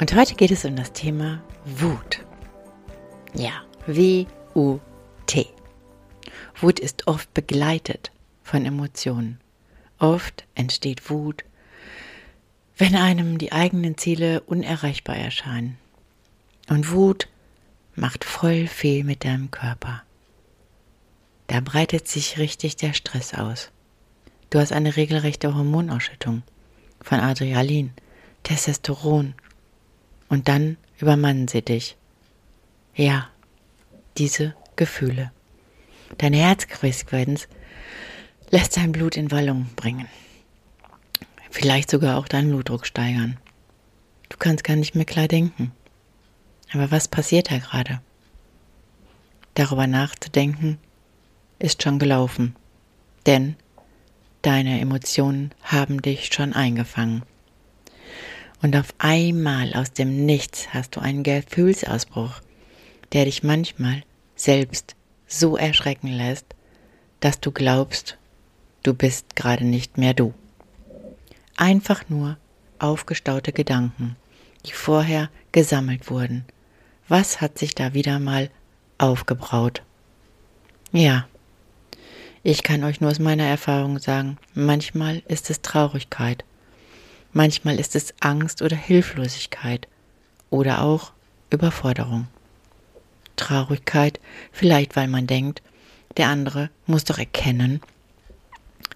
Und heute geht es um das Thema Wut. Ja, W-U-T. Wut ist oft begleitet von Emotionen. Oft entsteht Wut, wenn einem die eigenen Ziele unerreichbar erscheinen. Und Wut macht voll viel mit deinem Körper. Da breitet sich richtig der Stress aus. Du hast eine regelrechte Hormonausschüttung von Adrenalin, Testosteron und dann übermannen sie dich. Ja, diese Gefühle. Deine Herzfrequenz lässt dein Blut in Wallung bringen. Vielleicht sogar auch deinen Blutdruck steigern. Du kannst gar nicht mehr klar denken. Aber was passiert da gerade? Darüber nachzudenken ist schon gelaufen. Denn deine Emotionen haben dich schon eingefangen. Und auf einmal aus dem Nichts hast du einen Gefühlsausbruch, der dich manchmal selbst so erschrecken lässt, dass du glaubst, du bist gerade nicht mehr du. Einfach nur aufgestaute Gedanken, die vorher gesammelt wurden. Was hat sich da wieder mal aufgebraut? Ja, ich kann euch nur aus meiner Erfahrung sagen, manchmal ist es Traurigkeit, Manchmal ist es Angst oder Hilflosigkeit oder auch Überforderung. Traurigkeit, vielleicht weil man denkt, der andere muss doch erkennen,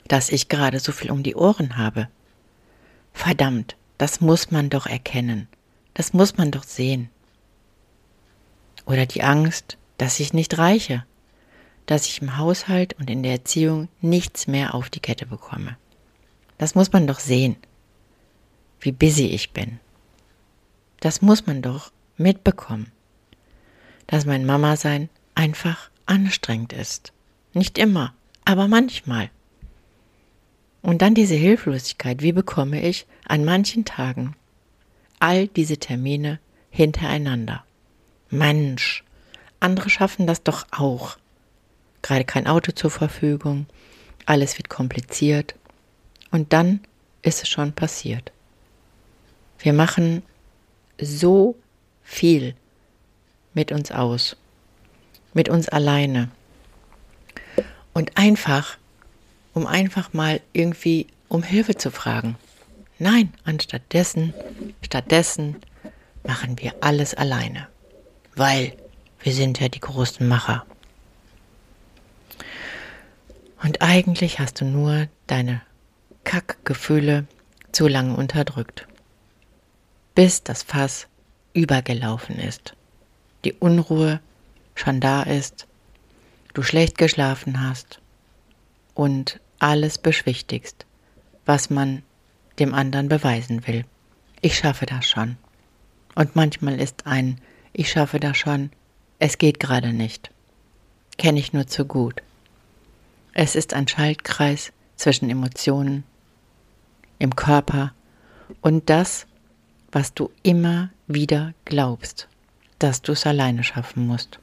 dass ich gerade so viel um die Ohren habe. Verdammt, das muss man doch erkennen. Das muss man doch sehen. Oder die Angst, dass ich nicht reiche, dass ich im Haushalt und in der Erziehung nichts mehr auf die Kette bekomme. Das muss man doch sehen wie busy ich bin. Das muss man doch mitbekommen, dass mein Mama sein einfach anstrengend ist. Nicht immer, aber manchmal. Und dann diese Hilflosigkeit, wie bekomme ich an manchen Tagen all diese Termine hintereinander? Mensch, andere schaffen das doch auch. Gerade kein Auto zur Verfügung, alles wird kompliziert und dann ist es schon passiert. Wir machen so viel mit uns aus, mit uns alleine. Und einfach, um einfach mal irgendwie um Hilfe zu fragen. Nein, anstattdessen, stattdessen machen wir alles alleine. Weil wir sind ja die großen Macher. Und eigentlich hast du nur deine Kackgefühle zu lange unterdrückt bis das Fass übergelaufen ist, die Unruhe schon da ist, du schlecht geschlafen hast und alles beschwichtigst, was man dem anderen beweisen will. Ich schaffe das schon. Und manchmal ist ein Ich schaffe das schon, es geht gerade nicht. Kenne ich nur zu gut. Es ist ein Schaltkreis zwischen Emotionen im Körper und das, was du immer wieder glaubst, dass du es alleine schaffen musst.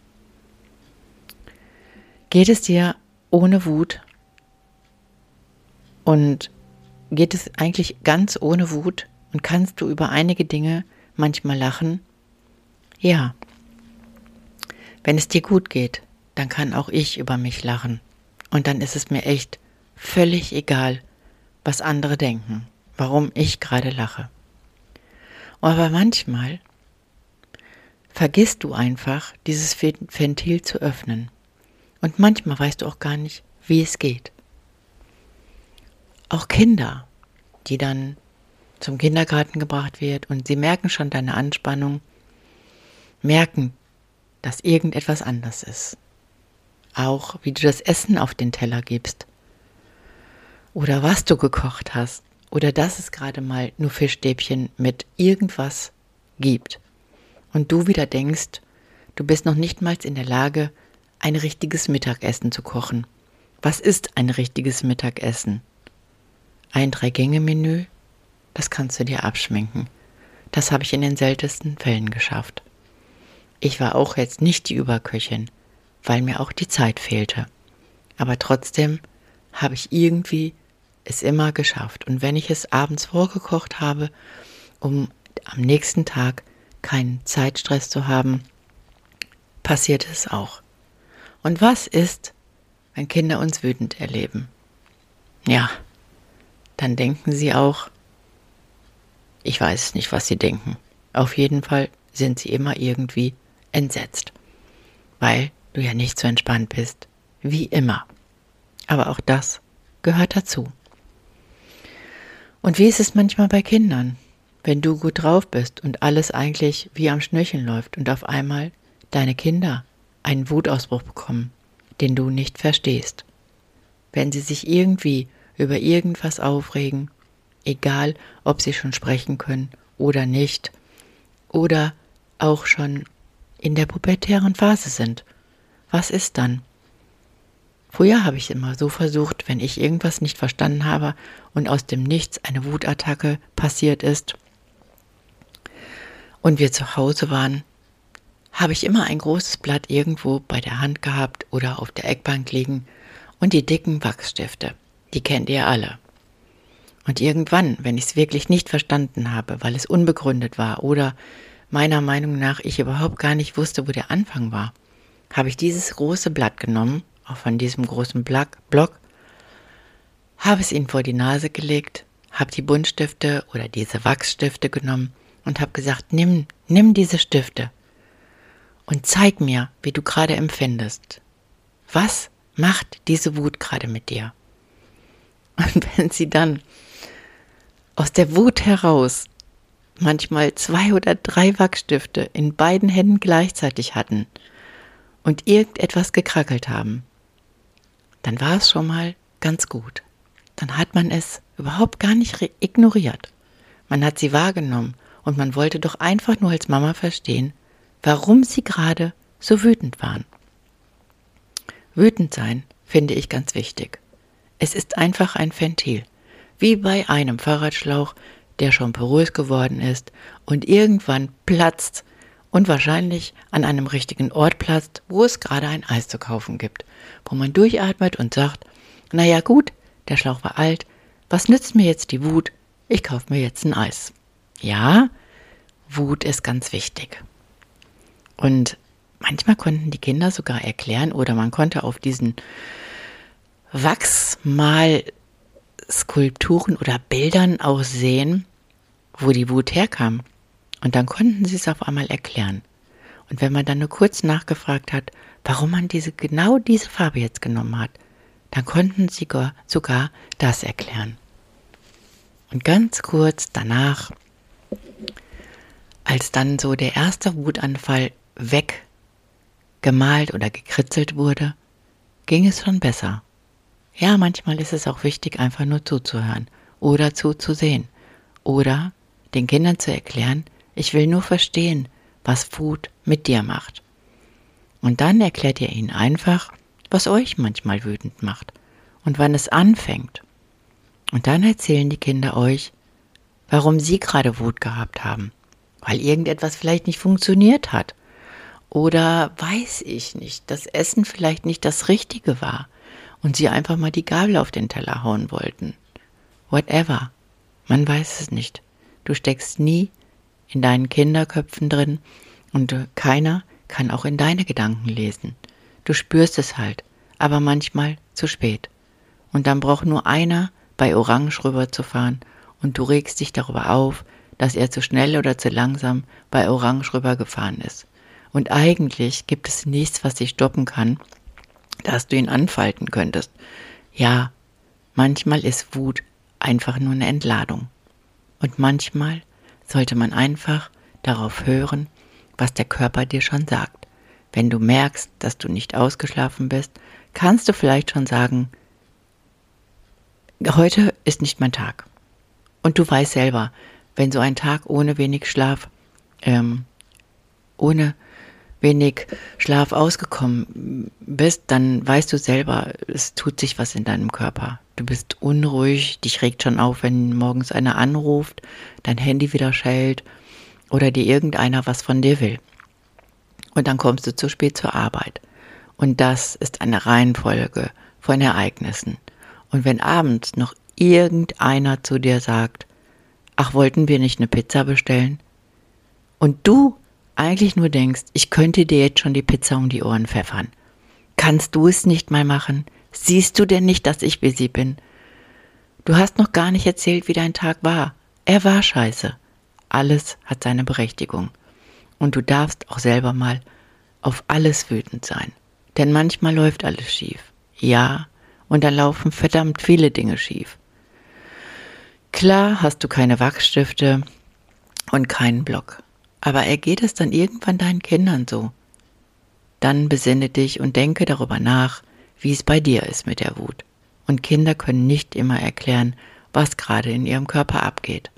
Geht es dir ohne Wut und geht es eigentlich ganz ohne Wut und kannst du über einige Dinge manchmal lachen? Ja. Wenn es dir gut geht, dann kann auch ich über mich lachen. Und dann ist es mir echt völlig egal, was andere denken, warum ich gerade lache. Aber manchmal vergisst du einfach, dieses Ventil zu öffnen. Und manchmal weißt du auch gar nicht, wie es geht. Auch Kinder, die dann zum Kindergarten gebracht wird und sie merken schon deine Anspannung, merken, dass irgendetwas anders ist. Auch wie du das Essen auf den Teller gibst. oder was du gekocht hast oder dass es gerade mal nur Fischstäbchen mit irgendwas gibt und du wieder denkst, du bist noch nicht mal in der Lage, ein richtiges Mittagessen zu kochen. Was ist ein richtiges Mittagessen? Ein Drei-Gänge-Menü? Das kannst du dir abschminken. Das habe ich in den seltensten Fällen geschafft. Ich war auch jetzt nicht die Überköchin, weil mir auch die Zeit fehlte. Aber trotzdem habe ich irgendwie es immer geschafft. Und wenn ich es abends vorgekocht habe, um am nächsten Tag keinen Zeitstress zu haben, passiert es auch. Und was ist, wenn Kinder uns wütend erleben? Ja, dann denken sie auch, ich weiß nicht, was sie denken. Auf jeden Fall sind sie immer irgendwie entsetzt, weil du ja nicht so entspannt bist, wie immer. Aber auch das gehört dazu. Und wie ist es manchmal bei Kindern, wenn du gut drauf bist und alles eigentlich wie am Schnürchen läuft und auf einmal deine Kinder einen Wutausbruch bekommen, den du nicht verstehst. Wenn sie sich irgendwie über irgendwas aufregen, egal ob sie schon sprechen können oder nicht, oder auch schon in der pubertären Phase sind. Was ist dann? Früher habe ich immer so versucht, wenn ich irgendwas nicht verstanden habe und aus dem Nichts eine Wutattacke passiert ist und wir zu Hause waren, habe ich immer ein großes Blatt irgendwo bei der Hand gehabt oder auf der Eckbank liegen und die dicken Wachsstifte. Die kennt ihr alle. Und irgendwann, wenn ich es wirklich nicht verstanden habe, weil es unbegründet war oder meiner Meinung nach ich überhaupt gar nicht wusste, wo der Anfang war, habe ich dieses große Blatt genommen auch von diesem großen Block, habe es ihnen vor die Nase gelegt, habe die Buntstifte oder diese Wachsstifte genommen und habe gesagt, nimm, nimm diese Stifte und zeig mir, wie du gerade empfindest. Was macht diese Wut gerade mit dir? Und wenn sie dann aus der Wut heraus manchmal zwei oder drei Wachsstifte in beiden Händen gleichzeitig hatten und irgendetwas gekrackelt haben, dann war es schon mal ganz gut. Dann hat man es überhaupt gar nicht ignoriert. Man hat sie wahrgenommen und man wollte doch einfach nur als Mama verstehen, warum sie gerade so wütend waren. Wütend sein finde ich ganz wichtig. Es ist einfach ein Ventil, wie bei einem Fahrradschlauch, der schon porös geworden ist und irgendwann platzt und wahrscheinlich an einem richtigen Ort platzt, wo es gerade ein Eis zu kaufen gibt, wo man durchatmet und sagt, na ja gut, der Schlauch war alt, was nützt mir jetzt die Wut? Ich kaufe mir jetzt ein Eis. Ja, Wut ist ganz wichtig. Und manchmal konnten die Kinder sogar erklären oder man konnte auf diesen Wachsmalskulpturen oder Bildern auch sehen, wo die Wut herkam. Und dann konnten sie es auf einmal erklären. Und wenn man dann nur kurz nachgefragt hat, warum man diese, genau diese Farbe jetzt genommen hat, dann konnten sie sogar das erklären. Und ganz kurz danach, als dann so der erste Wutanfall weggemalt oder gekritzelt wurde, ging es schon besser. Ja, manchmal ist es auch wichtig, einfach nur zuzuhören oder zuzusehen oder den Kindern zu erklären, ich will nur verstehen, was Wut mit dir macht. Und dann erklärt ihr ihnen einfach, was euch manchmal wütend macht und wann es anfängt. Und dann erzählen die Kinder euch, warum sie gerade Wut gehabt haben, weil irgendetwas vielleicht nicht funktioniert hat. Oder weiß ich nicht, das Essen vielleicht nicht das Richtige war und sie einfach mal die Gabel auf den Teller hauen wollten. Whatever. Man weiß es nicht. Du steckst nie in deinen Kinderköpfen drin und keiner kann auch in deine Gedanken lesen. Du spürst es halt, aber manchmal zu spät. Und dann braucht nur einer bei Orange rüberzufahren und du regst dich darüber auf, dass er zu schnell oder zu langsam bei Orange rübergefahren ist. Und eigentlich gibt es nichts, was dich stoppen kann, dass du ihn anfalten könntest. Ja, manchmal ist Wut einfach nur eine Entladung. Und manchmal sollte man einfach darauf hören, was der Körper dir schon sagt. Wenn du merkst, dass du nicht ausgeschlafen bist, kannst du vielleicht schon sagen, heute ist nicht mein Tag. Und du weißt selber, wenn so ein Tag ohne wenig Schlaf, ähm, ohne wenig Schlaf ausgekommen bist, dann weißt du selber, es tut sich was in deinem Körper. Du bist unruhig, dich regt schon auf, wenn morgens einer anruft, dein Handy wieder schellt oder dir irgendeiner was von dir will. Und dann kommst du zu spät zur Arbeit. Und das ist eine Reihenfolge von Ereignissen. Und wenn abends noch irgendeiner zu dir sagt, ach, wollten wir nicht eine Pizza bestellen? Und du eigentlich nur denkst, ich könnte dir jetzt schon die Pizza um die Ohren pfeffern. Kannst du es nicht mal machen? Siehst du denn nicht, dass ich sie bin? Du hast noch gar nicht erzählt, wie dein Tag war. Er war scheiße. Alles hat seine Berechtigung. Und du darfst auch selber mal auf alles wütend sein. Denn manchmal läuft alles schief. Ja, und dann laufen verdammt viele Dinge schief. Klar hast du keine Wachsstifte und keinen Block. Aber ergeht es dann irgendwann deinen Kindern so? Dann besinne dich und denke darüber nach, wie es bei dir ist mit der Wut. Und Kinder können nicht immer erklären, was gerade in ihrem Körper abgeht.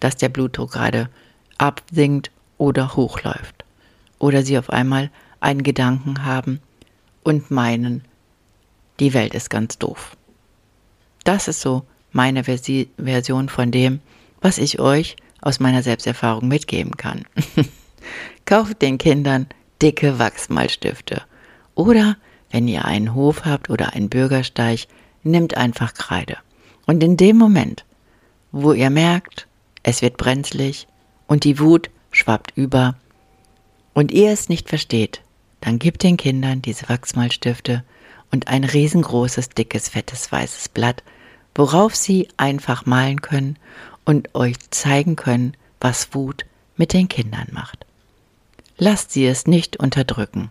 Dass der Blutdruck gerade absinkt oder hochläuft. Oder sie auf einmal einen Gedanken haben und meinen, die Welt ist ganz doof. Das ist so meine Versi Version von dem, was ich euch aus meiner Selbsterfahrung mitgeben kann. Kauft den Kindern dicke Wachsmalstifte. Oder, wenn ihr einen Hof habt oder einen Bürgersteig, nimmt einfach Kreide. Und in dem Moment, wo ihr merkt, es wird brenzlig und die Wut schwappt über und ihr es nicht versteht, dann gebt den Kindern diese Wachsmalstifte und ein riesengroßes, dickes, fettes, weißes Blatt, worauf sie einfach malen können und euch zeigen können, was Wut mit den Kindern macht. Lasst sie es nicht unterdrücken,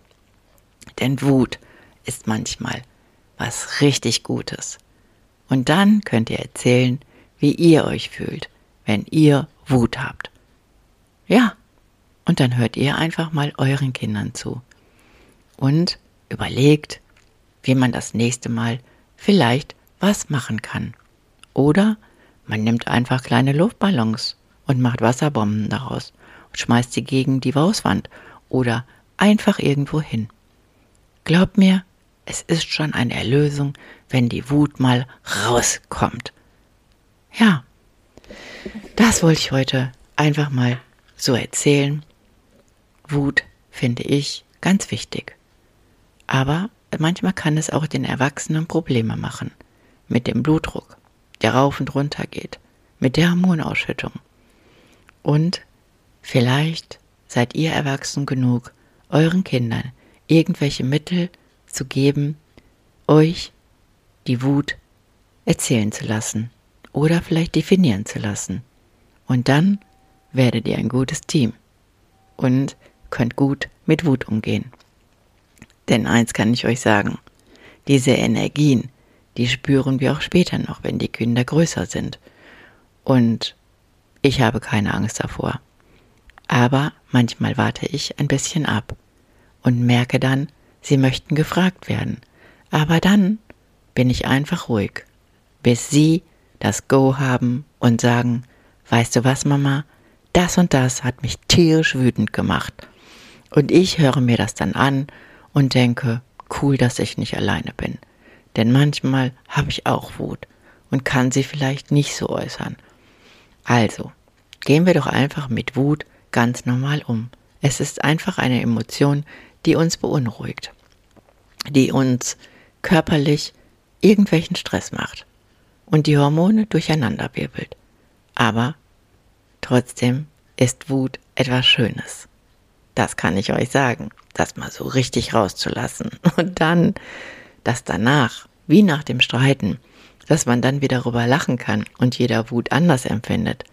denn Wut ist manchmal was richtig Gutes. Und dann könnt ihr erzählen, wie ihr euch fühlt, wenn ihr Wut habt. Ja, und dann hört ihr einfach mal euren Kindern zu und überlegt, wie man das nächste Mal vielleicht was machen kann. Oder man nimmt einfach kleine Luftballons und macht Wasserbomben daraus und schmeißt sie gegen die Hauswand oder einfach irgendwo hin. Glaubt mir, es ist schon eine Erlösung, wenn die Wut mal rauskommt. Ja, das wollte ich heute einfach mal so erzählen. Wut finde ich ganz wichtig. Aber manchmal kann es auch den Erwachsenen Probleme machen mit dem Blutdruck der rauf und runter geht, mit der Hormonausschüttung. Und vielleicht seid ihr erwachsen genug, euren Kindern irgendwelche Mittel zu geben, euch die Wut erzählen zu lassen oder vielleicht definieren zu lassen. Und dann werdet ihr ein gutes Team und könnt gut mit Wut umgehen. Denn eins kann ich euch sagen, diese Energien, die spüren wir auch später noch, wenn die Kinder größer sind. Und ich habe keine Angst davor. Aber manchmal warte ich ein bisschen ab und merke dann, sie möchten gefragt werden. Aber dann bin ich einfach ruhig, bis sie das Go haben und sagen, weißt du was, Mama, das und das hat mich tierisch wütend gemacht. Und ich höre mir das dann an und denke, cool, dass ich nicht alleine bin denn manchmal habe ich auch Wut und kann sie vielleicht nicht so äußern. Also, gehen wir doch einfach mit Wut ganz normal um. Es ist einfach eine Emotion, die uns beunruhigt, die uns körperlich irgendwelchen Stress macht und die Hormone durcheinanderwirbelt. Aber trotzdem ist Wut etwas Schönes. Das kann ich euch sagen, das mal so richtig rauszulassen. Und dann dass danach, wie nach dem Streiten, dass man dann wieder darüber lachen kann und jeder Wut anders empfindet,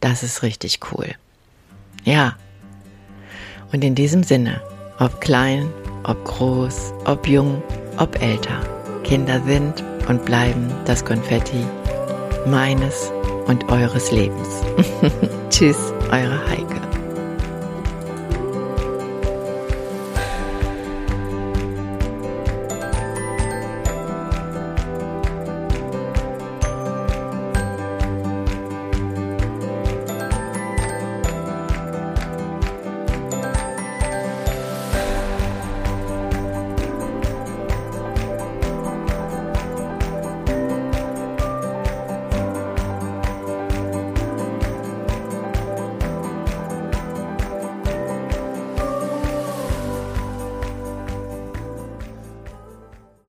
das ist richtig cool. Ja. Und in diesem Sinne, ob klein, ob groß, ob jung, ob älter, Kinder sind und bleiben das Konfetti meines und eures Lebens. Tschüss, eure Heike.